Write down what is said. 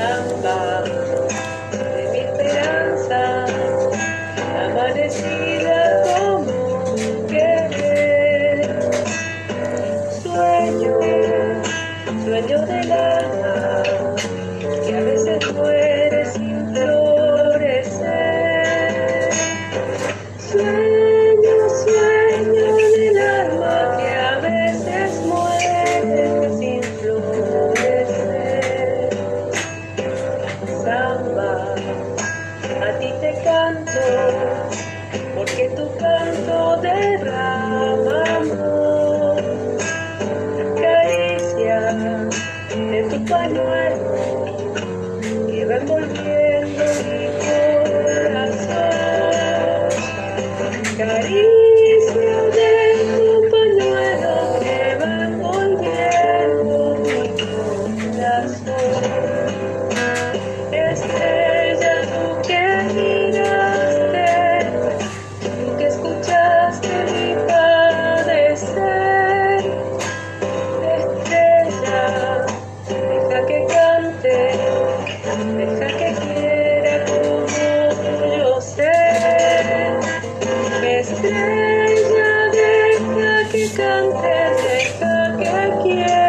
samba de mi esperanza, amanecida como un. Sueño, sueño del alma. Pañuelo que va volviendo mi corazón, caricia de tu pañuelo que va volviendo mi corazón. ella, deja que cante, deja que quiera.